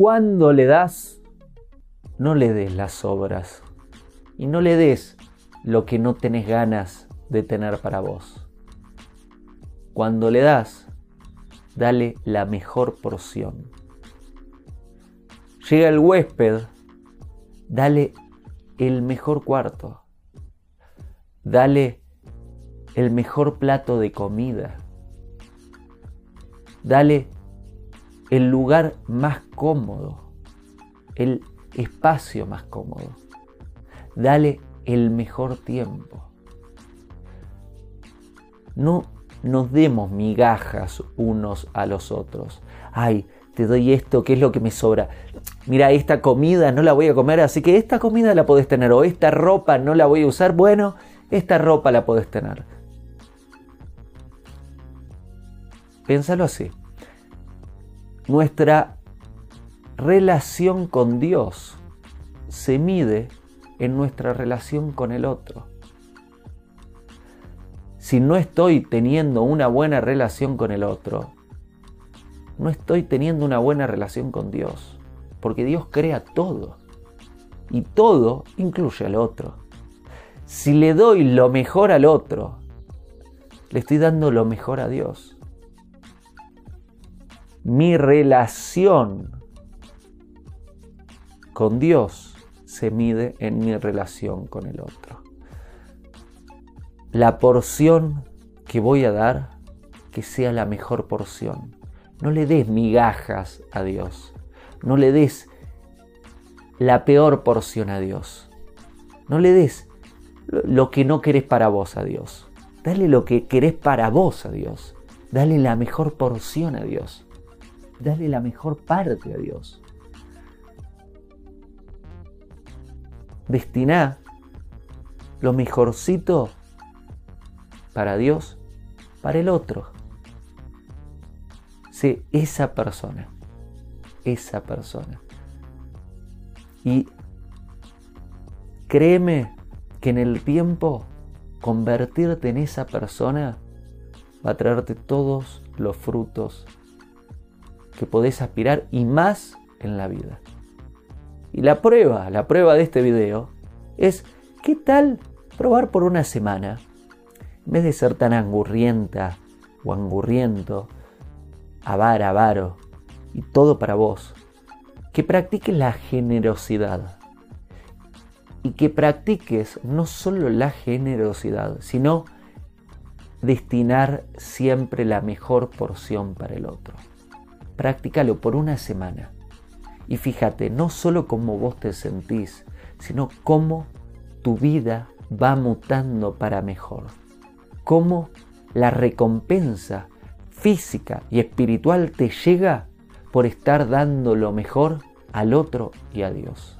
cuando le das, no le des las obras y no le des lo que no tenés ganas de tener para vos. Cuando le das, dale la mejor porción. Llega el huésped, dale el mejor cuarto. Dale el mejor plato de comida. Dale el lugar más cómodo, el espacio más cómodo. Dale el mejor tiempo. No nos demos migajas unos a los otros. Ay, te doy esto, ¿qué es lo que me sobra? Mira, esta comida no la voy a comer, así que esta comida la podés tener. O esta ropa no la voy a usar, bueno, esta ropa la podés tener. Piénsalo así. Nuestra relación con Dios se mide en nuestra relación con el otro. Si no estoy teniendo una buena relación con el otro, no estoy teniendo una buena relación con Dios, porque Dios crea todo y todo incluye al otro. Si le doy lo mejor al otro, le estoy dando lo mejor a Dios. Mi relación con Dios se mide en mi relación con el otro la porción que voy a dar, que sea la mejor porción. No le des migajas a Dios. No le des la peor porción a Dios. No le des lo que no querés para vos a Dios. Dale lo que querés para vos a Dios. Dale la mejor porción a Dios. Dale la mejor parte a Dios. Destina lo mejorcito para Dios, para el otro. Sé esa persona, esa persona. Y créeme que en el tiempo convertirte en esa persona va a traerte todos los frutos que podés aspirar y más en la vida. Y la prueba, la prueba de este video es, ¿qué tal probar por una semana en vez de ser tan angurrienta o angurriento, avara, avaro, y todo para vos, que practiques la generosidad. Y que practiques no solo la generosidad, sino destinar siempre la mejor porción para el otro. Practícalo por una semana. Y fíjate, no solo cómo vos te sentís, sino cómo tu vida va mutando para mejor cómo la recompensa física y espiritual te llega por estar dando lo mejor al otro y a Dios.